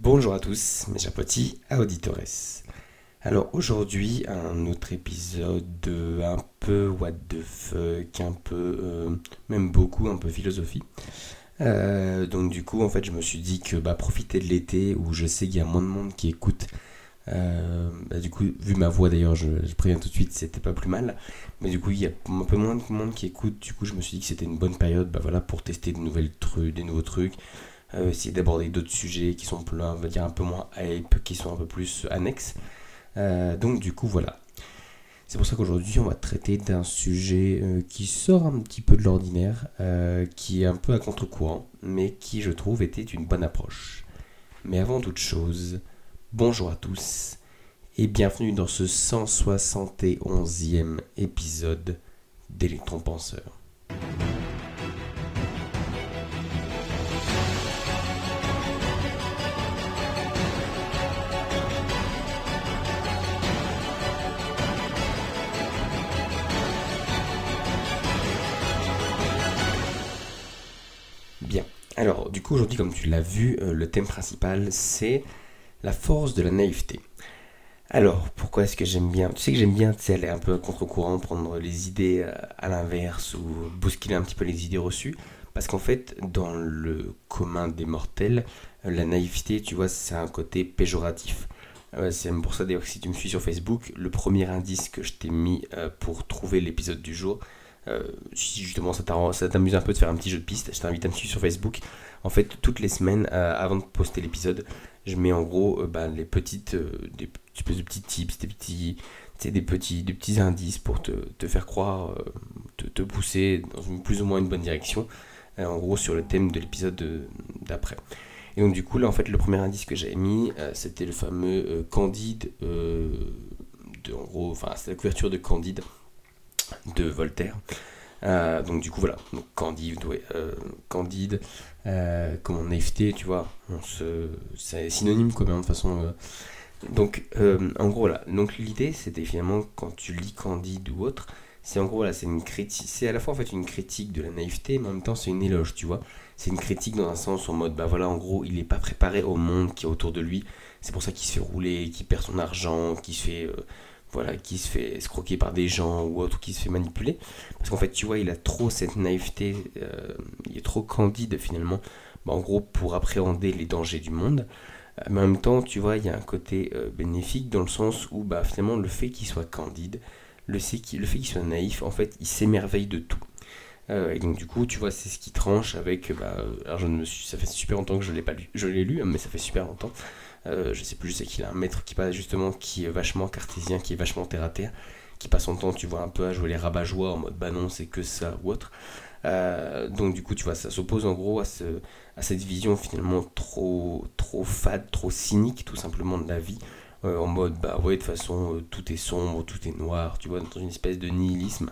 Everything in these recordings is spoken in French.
Bonjour à tous, mes chers petits auditores. Alors aujourd'hui, un autre épisode un peu what the fuck, un peu, euh, même beaucoup, un peu philosophie. Euh, donc du coup, en fait, je me suis dit que bah, profiter de l'été où je sais qu'il y a moins de monde qui écoute. euh, bah, du coup, vu ma voix d'ailleurs, je, préviens tout de suite, c'était pas plus mal. Mais du coup, il y a un peu moins de monde qui écoute. Du coup, je me suis dit que c'était une bonne période, bah, voilà, pour tester de nouvelles trucs, des nouveaux trucs, euh, essayer d'aborder d'autres sujets qui sont plus, on va dire un peu moins hype, qui sont un peu plus annexes. Euh, donc du coup, voilà. C'est pour ça qu'aujourd'hui, on va traiter d'un sujet euh, qui sort un petit peu de l'ordinaire, qui est un peu à contre-courant, mais qui, je trouve, était une bonne approche. Mais avant toute chose, bonjour à tous, et bienvenue dans ce 171e épisode d'Electron Penseur. Alors, du coup, aujourd'hui, comme tu l'as vu, euh, le thème principal, c'est la force de la naïveté. Alors, pourquoi est-ce que j'aime bien Tu sais que j'aime bien aller un peu contre-courant, prendre les idées euh, à l'inverse ou bousculer un petit peu les idées reçues? Parce qu'en fait, dans le commun des mortels, la naïveté, tu vois, c'est un côté péjoratif. C'est même pour ça d'ailleurs que si tu me suis sur Facebook, le premier indice que je t'ai mis euh, pour trouver l'épisode du jour, euh, si justement ça t'amuse un peu de faire un petit jeu de piste, je t'invite à me suivre sur Facebook. En fait, toutes les semaines, euh, avant de poster l'épisode, je mets en gros euh, bah, les petites, euh, des petits tips, des petits, des petits, des petits indices pour te, faire croire, te, pousser dans une plus ou moins une bonne direction. en gros, sur le thème de l'épisode de- d'après. Et donc du coup, là, en fait, le premier indice que j'avais mis, c'était le fameux Candide, de, en gros, enfin, c'est la couverture de Candide de Voltaire. Euh, donc du coup, voilà, donc Candide, ouais, euh, Candide, euh, comme en naïveté, tu vois, on se, c'est synonyme commun de façon. donc, en gros, voilà, donc l'idée, c'était finalement quand tu lis Candide ou autre, c'est en gros, voilà, c'est une critique, c'est à la fois en fait une critique de la naïveté, mais en même temps, c'est une éloge, tu vois c'est une critique dans un sens en mode bah voilà en gros il n'est pas préparé au monde qui est autour de lui c'est pour ça qu'il se fait rouler qu'il perd son argent qu'il se fait voilà qui se fait escroquer par des gens ou autre qui se fait manipuler parce qu'en fait tu vois il a trop cette naïveté euh, il est trop candide finalement bah, en gros pour appréhender les dangers du monde Euh, mais en même temps tu vois il y a un côté euh, bénéfique dans le sens où bah finalement le fait qu'il soit candide le, fait qu'il- soit naïf en fait il s'émerveille de tout et donc du coup, tu vois, c'est ce qui tranche avec. Bah, alors je ne me suis, ça fait super longtemps que je l'ai pas lu, je l'ai lu, mais ça fait super longtemps. Euh, je sais plus, je qu'il a un maître qui passe justement, qui est vachement cartésien, qui est vachement terre à terre, qui passe son temps, tu vois, un peu à jouer les rabat-joie en mode bah non, c'est que ça ou autre. Euh, donc du coup, tu vois, ça s'oppose en gros à, ce, à cette vision finalement trop, trop fade, trop cynique tout simplement de la vie. Euh, en mode bah ouais, de toute façon, tout est sombre, tout est noir, tu vois, dans une espèce de nihilisme.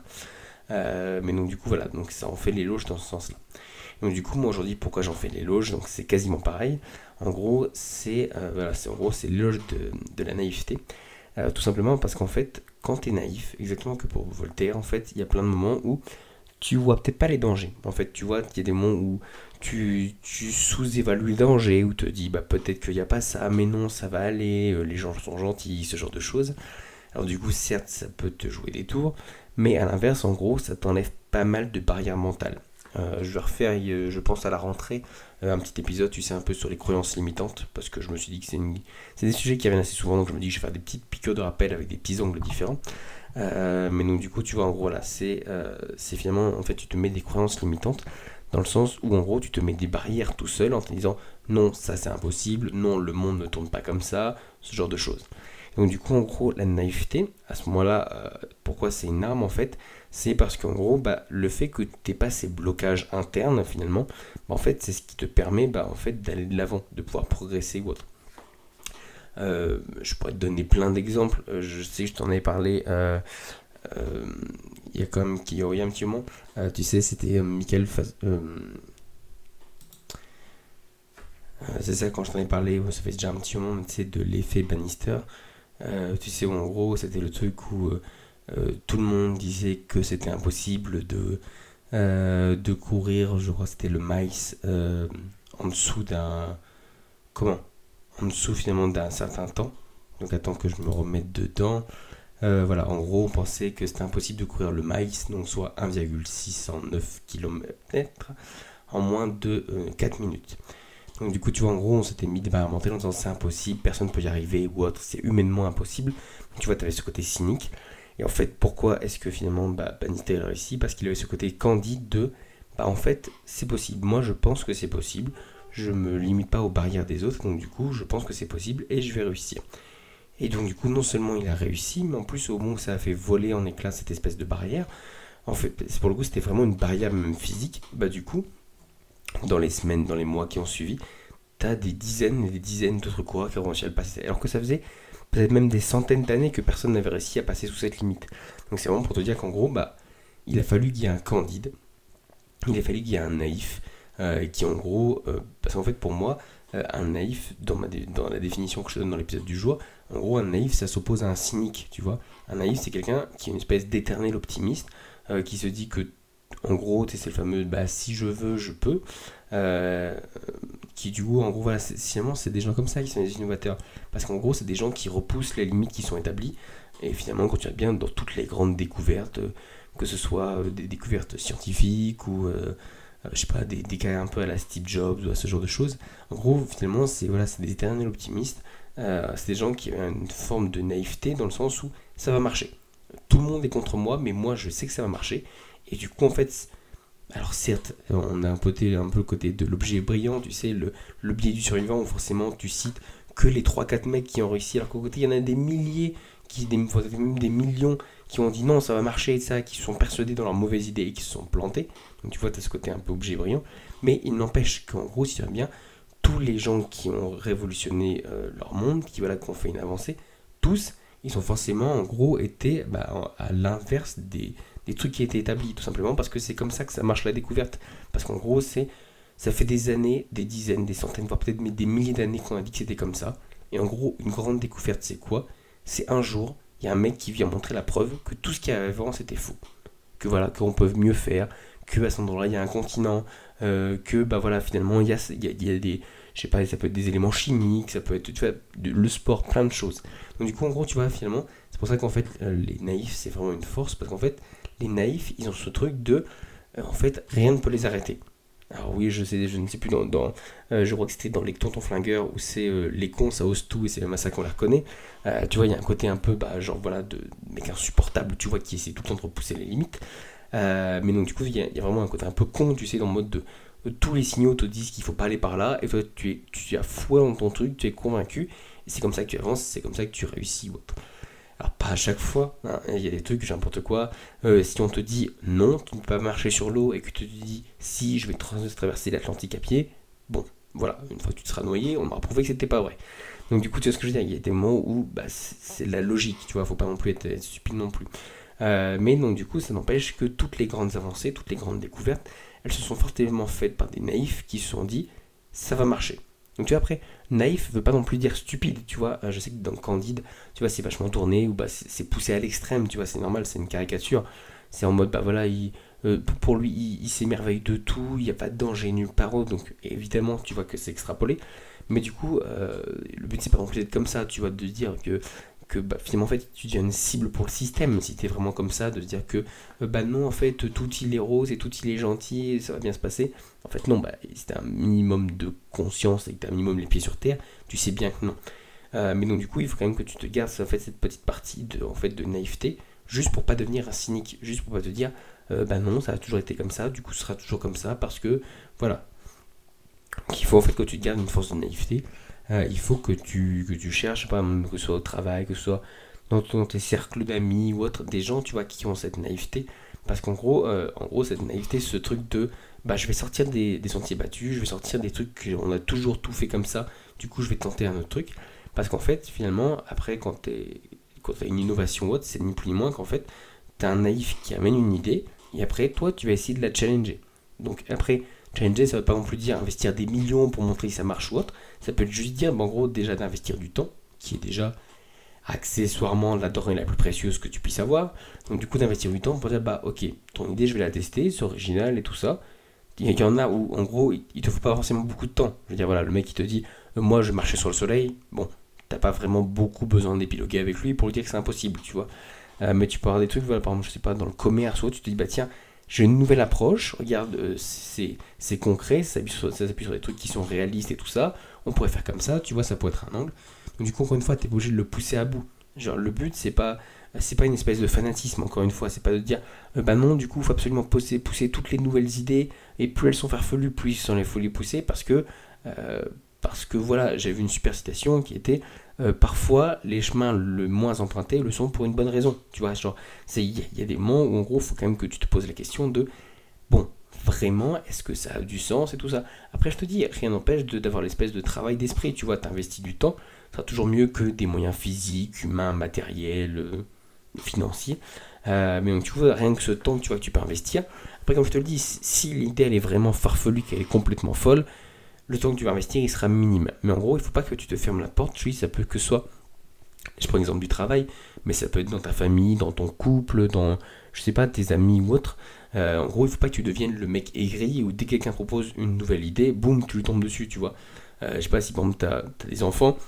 Mais donc du coup voilà, donc ça en fait l'éloge dans ce sens-là. Donc du coup moi aujourd'hui pourquoi j'en fais l'éloge? Donc c'est quasiment pareil. En gros c'est euh, voilà, l'éloge de, de la naïveté. Euh, tout simplement parce qu'en fait quand tu es naïf, exactement que pour Voltaire en fait, il y a plein de moments où tu vois peut-être pas les dangers. En fait tu vois il y a des moments où tu, tu sous-évalues les dangers, où te dis bah peut-être qu'il n'y a pas ça, mais non ça va aller, euh, les gens sont gentils, ce genre de choses. Alors du coup certes ça peut te jouer des tours, mais à l'inverse, en gros, ça t'enlève pas mal de barrières mentales. Euh, je vais refaire, je pense à la rentrée, euh, un petit épisode, tu sais, un peu sur les croyances limitantes, parce que je me suis dit que c'est des sujets qui reviennent assez souvent, donc je me dis que je vais faire des petites piqûres de rappel avec des petits angles différents. Euh, mais donc du coup, tu vois, en gros, là, c'est finalement, en fait, tu te mets des croyances limitantes, dans le sens où, en gros, tu te mets des barrières tout seul en te disant, non, ça c'est impossible, non, le monde ne tourne pas comme ça, ce genre de choses. Donc du coup, en gros, la naïveté, à ce moment-là, pourquoi c'est une arme en fait C'est parce qu'en gros, bah, le fait que tu pas ces blocages internes finalement, bah, en fait, c'est ce qui te permet bah, en fait, d'aller de l'avant, de pouvoir progresser ou autre. Euh, je pourrais te donner plein d'exemples. Euh, je sais que je t'en ai parlé. euh, il y a quand même y a un petit moment. Tu sais, c'était Michael. Faz- c'est ça quand je t'en ai parlé. Ça fait déjà un petit moment. De l'effet Bannister. Tu sais, en gros, c'était le truc où euh, tout le monde disait que c'était impossible de, euh, de courir, je crois c'était le maïs, euh, en dessous d'un. Comment? En dessous finalement d'un certain temps. Donc attends que je me remette dedans. Voilà, en gros, on pensait que c'était impossible de courir le maïs, donc soit 1,609 km en moins de 4 euh, minutes. Donc du coup, tu vois, en gros, on s'était mis des barrières mentales en disant c'est impossible, personne ne peut y arriver ou autre, c'est humainement impossible. tu vois, tu avais ce côté cynique. Et en fait, pourquoi est-ce que finalement bah, Bannister a réussi Parce qu'il avait ce côté candide de bah en fait, c'est possible. Moi, je pense que c'est possible. Je me limite pas aux barrières des autres, donc du coup, je pense que c'est possible et je vais réussir. Et donc du coup, non seulement il a réussi, mais en plus au moment où ça a fait voler en éclats cette espèce de barrière, en fait, pour le coup, c'était vraiment une barrière même physique. Bah du coup, dans les semaines, dans les mois qui ont suivi, t'as des dizaines et des dizaines d'autres coureurs qui ont réussi à le. Alors que ça faisait peut-être même des centaines d'années que personne n'avait réussi à passer sous cette limite. Donc c'est vraiment pour te dire qu'en gros, bah, il a fallu qu'il y ait un candide, il a fallu qu'il y ait un naïf, euh, qui en gros, euh, parce qu'en fait pour moi, euh, un naïf, dans, la définition que je donne dans l'épisode du jour, en gros, un naïf, ça s'oppose à un cynique, tu vois. Un naïf, c'est quelqu'un qui est une espèce d'éternel optimiste, qui se dit que, en gros, c'est le fameux bah, si je veux, je peux. Du coup, en gros, voilà, finalement, c'est des gens comme ça qui sont des innovateurs. Parce qu'en gros, c'est des gens qui repoussent les limites qui sont établies. Et finalement, quand tu vas bien dans toutes les grandes découvertes, que ce soit des découvertes scientifiques ou je sais pas, des, des, un peu à la Steve Jobs ou à ce genre de choses. En gros, finalement, c'est voilà, des éternels optimistes euh, c'est des gens qui ont une forme de naïveté dans le sens où ça va marcher. Tout le monde est contre moi, mais moi je sais que ça va marcher. Et du coup, en fait, alors certes, on a un, peu, un peu le côté de l'objet brillant, tu sais, le, le biais du survivant où forcément tu cites que les 3-4 mecs qui ont réussi, alors qu'au côté il y en a des milliers, qui, des, même des millions qui ont dit non, ça va marcher et ça, qui se sont persuadés dans leur mauvaise idée et qui se sont plantés. Donc tu vois, tu as ce côté un peu objet brillant. Mais il n'empêche qu'en gros, si tu bien, tous les gens qui ont révolutionné euh, leur monde, qui, voilà, qui ont fait une avancée, tous, ils ont forcément, en gros, été bah, à l'inverse des, trucs qui étaient établis, tout simplement parce que c'est comme ça que ça marche la découverte. Parce qu'en gros, c'est ça fait des années, des dizaines, des centaines, voire peut-être des milliers d'années qu'on a dit que c'était comme ça. Et en gros, une grande découverte, c'est quoi? C'est un jour, il y a un mec qui vient montrer la preuve que tout ce qu'il y avait avant, c'était faux. Que voilà, qu'on peut mieux faire, que à cet endroit-là, il y a un continent, euh, que bah voilà, finalement, il y a, y, a, des, je sais pas, ça peut être des éléments chimiques, ça peut être, le sport, plein de choses. Donc du coup, en gros, tu vois, finalement, c'est pour ça qu'en fait, euh, les naïfs, c'est vraiment une force, parce qu'en fait, les naïfs, ils ont ce truc de, euh, en fait, rien ne peut les arrêter. Alors oui, je sais, je ne sais plus dans, dans je crois que c'était dans les tontons flingueurs où c'est les cons, ça ose tout et c'est même à ça qu'on les reconnaît. tu vois, il y a un côté un peu, bah, genre voilà, de mec insupportable, tu vois, qui essaie tout le temps de repousser les limites. Euh, mais donc du coup, il y, a vraiment un côté un peu con, tu sais, dans le mode de, tous les signaux te disent qu'il faut pas aller par là, et toi tu, es, tu as foi dans ton truc, tu es convaincu, et c'est comme ça que tu avances, c'est comme ça que tu réussis ou autre. Alors pas à chaque fois, hein, il y a des trucs, n'importe quoi. Euh, si on te dit non, tu ne peux pas marcher sur l'eau, et que tu te dis si je vais traverser l'Atlantique à pied, bon, voilà, une fois que tu te seras noyé, on m'aura prouvé que c'était pas vrai. Donc du coup, tu vois ce que je veux dire, il y a des moments où bah, c'est la logique, tu vois, faut pas non plus être stupide non plus. Euh, mais donc du coup, ça n'empêche que toutes les grandes avancées, toutes les grandes découvertes, elles se sont fortement faites par des naïfs qui se sont dit ça va marcher. Donc tu vois après, naïf veut pas non plus dire stupide, tu vois. Euh, je sais que dans Candide, tu vois, c'est vachement tourné ou bah c'est poussé à l'extrême, tu vois, c'est normal, c'est une caricature. C'est en mode bah voilà, il, euh, pour lui, il, s'émerveille de tout, il n'y a pas de danger nulle part. Donc évidemment, tu vois que c'est extrapolé. Mais du coup, le but c'est pas non plus d'être comme ça, tu vois, de dire que que bah, finalement en fait tu deviens une cible pour le système. Si tu es vraiment comme ça de se dire que euh, bah non en fait tout il est rose et tout il est gentil ça va bien se passer. En fait non bah si t'as un minimum de conscience et que t'as un minimum les pieds sur terre tu sais bien que non. Euh, mais donc du coup il faut quand même que tu te gardes en fait cette petite partie de, en fait, de naïveté juste pour pas devenir un cynique juste pour pas te dire euh, bah non ça a toujours été comme ça du coup ce sera toujours comme ça parce que voilà. Qu'il faut en fait que tu te gardes une force de naïveté euh, il faut que tu, que tu cherches, pas, que ce soit au travail, que ce soit dans, tes cercles d'amis ou autre, des gens, tu vois, qui ont cette naïveté. Parce qu'en gros, euh, en gros, cette naïveté, ce truc de, bah, je vais sortir des, sentiers battus, je vais sortir des trucs on a toujours tout fait comme ça, du coup, je vais tenter un autre truc. Parce qu'en fait, finalement, après, quand tu as une innovation ou autre, c'est ni plus ni moins qu'en fait, tu as un naïf qui amène une idée, et après, toi, tu vas essayer de la challenger. Donc après, challenger, ça ne veut pas non plus dire investir des millions pour montrer que ça marche ou autre, ça peut juste dire, en gros, déjà d'investir du temps, qui est déjà accessoirement la denrée la plus précieuse que tu puisses avoir. Donc du coup d'investir du temps pour dire bah ok, ton idée je vais la tester, c'est original et tout ça. Il y en a où en gros il te faut pas forcément beaucoup de temps. Je veux dire voilà, le mec qui te dit moi, je marchais sur le soleil. Bon, t'as pas vraiment beaucoup besoin d'épiloguer avec lui pour lui dire que c'est impossible, tu vois. Euh, mais tu peux avoir des trucs, voilà, par exemple, je sais pas, dans le commerce ou tu te dis, bah tiens, j'ai une nouvelle approche, regarde, euh, c'est concret, ça s'appuie, sur, des trucs qui sont réalistes et tout ça, on pourrait faire comme ça, tu vois, ça pourrait être un angle. Du coup, encore une fois, tu es obligé de le pousser à bout. Genre, le but, c'est pas c'est pas une espèce de fanatisme, encore une fois, c'est pas de dire, euh, bah non, du coup, il faut absolument pousser, pousser toutes les nouvelles idées, et plus elles sont farfelues, plus il faut les pousser, parce que, parce que voilà, j'ai vu une super citation qui était, euh, parfois les chemins le moins empruntés le sont pour une bonne raison. Tu vois, genre, il y, a des moments où en gros, faut quand même que tu te poses la question de vraiment, est-ce que ça a du sens et tout ça? Après, je te dis, rien n'empêche d'avoir l'espèce de travail d'esprit. Tu vois, tu investis du temps, ça sera toujours mieux que des moyens physiques, humains, matériels, euh, financiers. Euh, mais donc, tu vois, rien que ce temps tu vois, que tu peux investir. Après, comme je te le dis, si l'idée elle est vraiment farfelue, qu'elle est complètement folle, le temps que tu vas investir, il sera minime. Mais en gros, il ne faut pas que tu te fermes la porte. Oui, ça peut que soit, je prends l'exemple du travail, mais ça peut être dans ta famille, dans ton couple, dans, je sais pas, tes amis ou autre. Euh, en gros, il faut pas que tu deviennes le mec aigri où dès que quelqu'un propose une nouvelle idée, boum, tu lui tombes dessus, tu vois. Euh, je sais pas si par exemple tu as, des enfants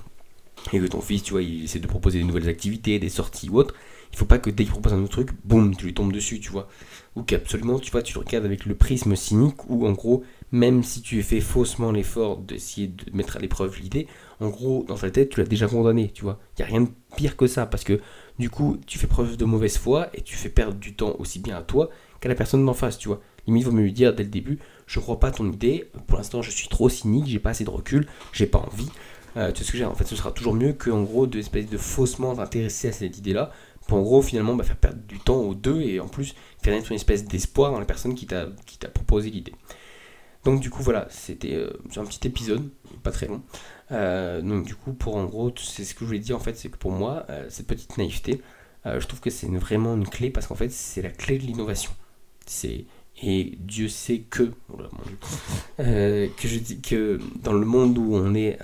et que ton fils, tu vois, il essaie de proposer des nouvelles activités, des sorties ou autre. Il faut pas que dès qu'il propose un autre truc, boum, tu lui tombes dessus, tu vois. Ou qu'absolument, tu vois, tu le regardes avec le prisme cynique où en gros, même si tu fais faussement l'effort d'essayer de mettre à l'épreuve l'idée, en gros, dans ta tête, tu l'as déjà condamné, tu vois. Il n'y a rien de pire que ça, parce que du coup, tu fais preuve de mauvaise foi et tu fais perdre du temps aussi bien à toi qu'à la personne d'en face, tu vois. Limite, vaut mieux lui dire dès le début, je crois pas ton idée, pour l'instant, je suis trop cynique, j'ai pas assez de recul, j'ai pas envie. Euh, tu sais ce que j'ai En fait, ce sera toujours mieux que, en gros, de espèce de faussement t'intéresser à cette idée-là, pour en gros, finalement, bah, faire perdre du temps aux deux et en plus, faire naître une espèce d'espoir dans la personne qui t'a proposé l'idée. Donc du coup voilà, c'était euh, un petit épisode, pas très long. Euh, donc du coup pour en gros, c'est ce que je voulais dire en fait, c'est que pour moi, cette petite naïveté, je trouve que c'est vraiment une clé parce qu'en fait c'est la clé de l'innovation. C'est et Dieu sait que, que je dis que dans le monde où on est,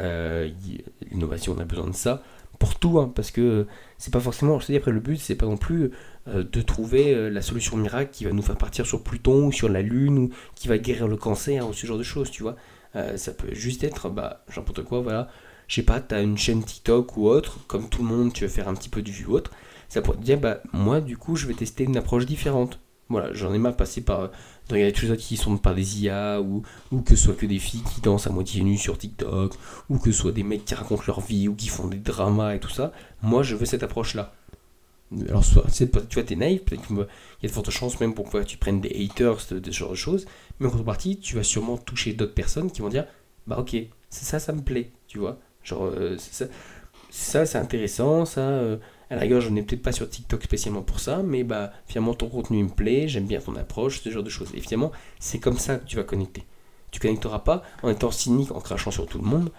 l'innovation, on a besoin de ça pour tout, hein, parce que c'est pas forcément, je te dis après le but, c'est pas non plus euh, de trouver euh, la solution miracle qui va nous faire partir sur Pluton ou sur la Lune ou qui va guérir le cancer ou ce genre de choses, tu vois. Euh, ça peut juste être, bah, n'importe quoi, voilà. Je sais pas, tu as une chaîne TikTok ou autre, comme tout le monde, tu veux faire un petit peu de vue autre. Ça pourrait te dire, bah, moi, du coup, je vais tester une approche différente. Voilà, j'en ai marre de passer par. de regarder des choses qui sont par des IA, ou, ou que ce soit que des filles qui dansent à moitié nues sur TikTok, ou que ce soit des mecs qui racontent leur vie, ou qui font des dramas et tout ça. Moi, je veux cette approche-là. Alors, soit, tu vois, t'es naïf, peut-être qu'il y a de fortes chances même pour que tu prennes des haters, ce genre de choses, mais en contrepartie, tu vas sûrement toucher d'autres personnes qui vont dire Bah, ok, ça, ça me plaît, tu vois. Genre, euh, ça, ça c'est intéressant, ça. Euh, à la rigueur, je n'ai peut-être pas sur TikTok spécialement pour ça, mais bah, finalement, ton contenu me plaît, j'aime bien ton approche, ce genre de choses. Et finalement, c'est comme ça que tu vas connecter. Tu connecteras pas en étant cynique, en crachant sur tout le monde,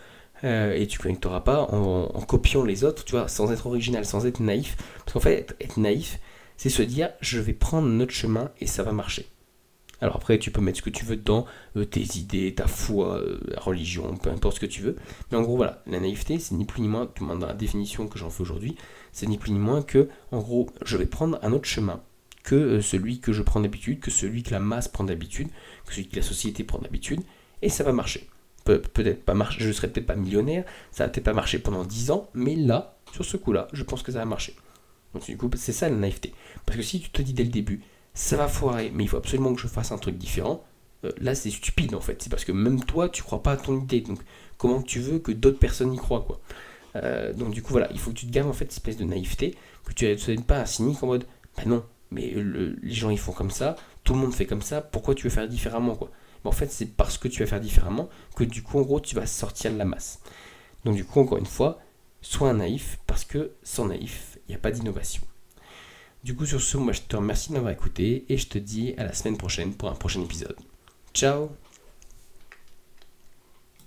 euh, et tu connecteras pas en, copiant les autres, tu vois, sans être original, sans être naïf. Parce qu'en fait, être naïf, c'est se dire je vais prendre notre chemin et ça va marcher. Alors après, tu peux mettre ce que tu veux dedans, euh, tes idées, ta foi, euh, la religion, peu importe ce que tu veux. Mais en gros, voilà, la naïveté, c'est ni plus ni moins, tout le monde dans la définition que j'en fais aujourd'hui, c'est ni plus ni moins que, en gros, je vais prendre un autre chemin que celui que je prends d'habitude, que celui que la masse prend d'habitude, que celui que la société prend d'habitude, et ça va marcher peut-être pas marcher, je serais peut-être pas millionnaire, ça va peut-être pas marcher pendant 10 ans, mais là, sur ce coup-là, je pense que ça va marcher. Donc du coup, c'est ça la naïveté. Parce que si tu te dis dès le début, ça va foirer, mais il faut absolument que je fasse un truc différent, euh, là c'est stupide en fait. C'est parce que même toi, tu crois pas à ton idée. Donc comment tu veux que d'autres personnes y croient quoi euh, Donc du coup, voilà, il faut que tu te gardes en fait cette espèce de naïveté, que tu ne pas un cynique en mode, bah non, mais les gens ils font comme ça, tout le monde fait comme ça, pourquoi tu veux faire différemment quoi? En fait, c'est parce que tu vas faire différemment que du coup, en gros, tu vas sortir de la masse. Donc du coup, encore une fois, sois un naïf, parce que sans naïf, il n'y a pas d'innovation. Du coup, sur ce, moi, je te remercie de m'avoir écouté et je te dis à la semaine prochaine pour un prochain épisode. Ciao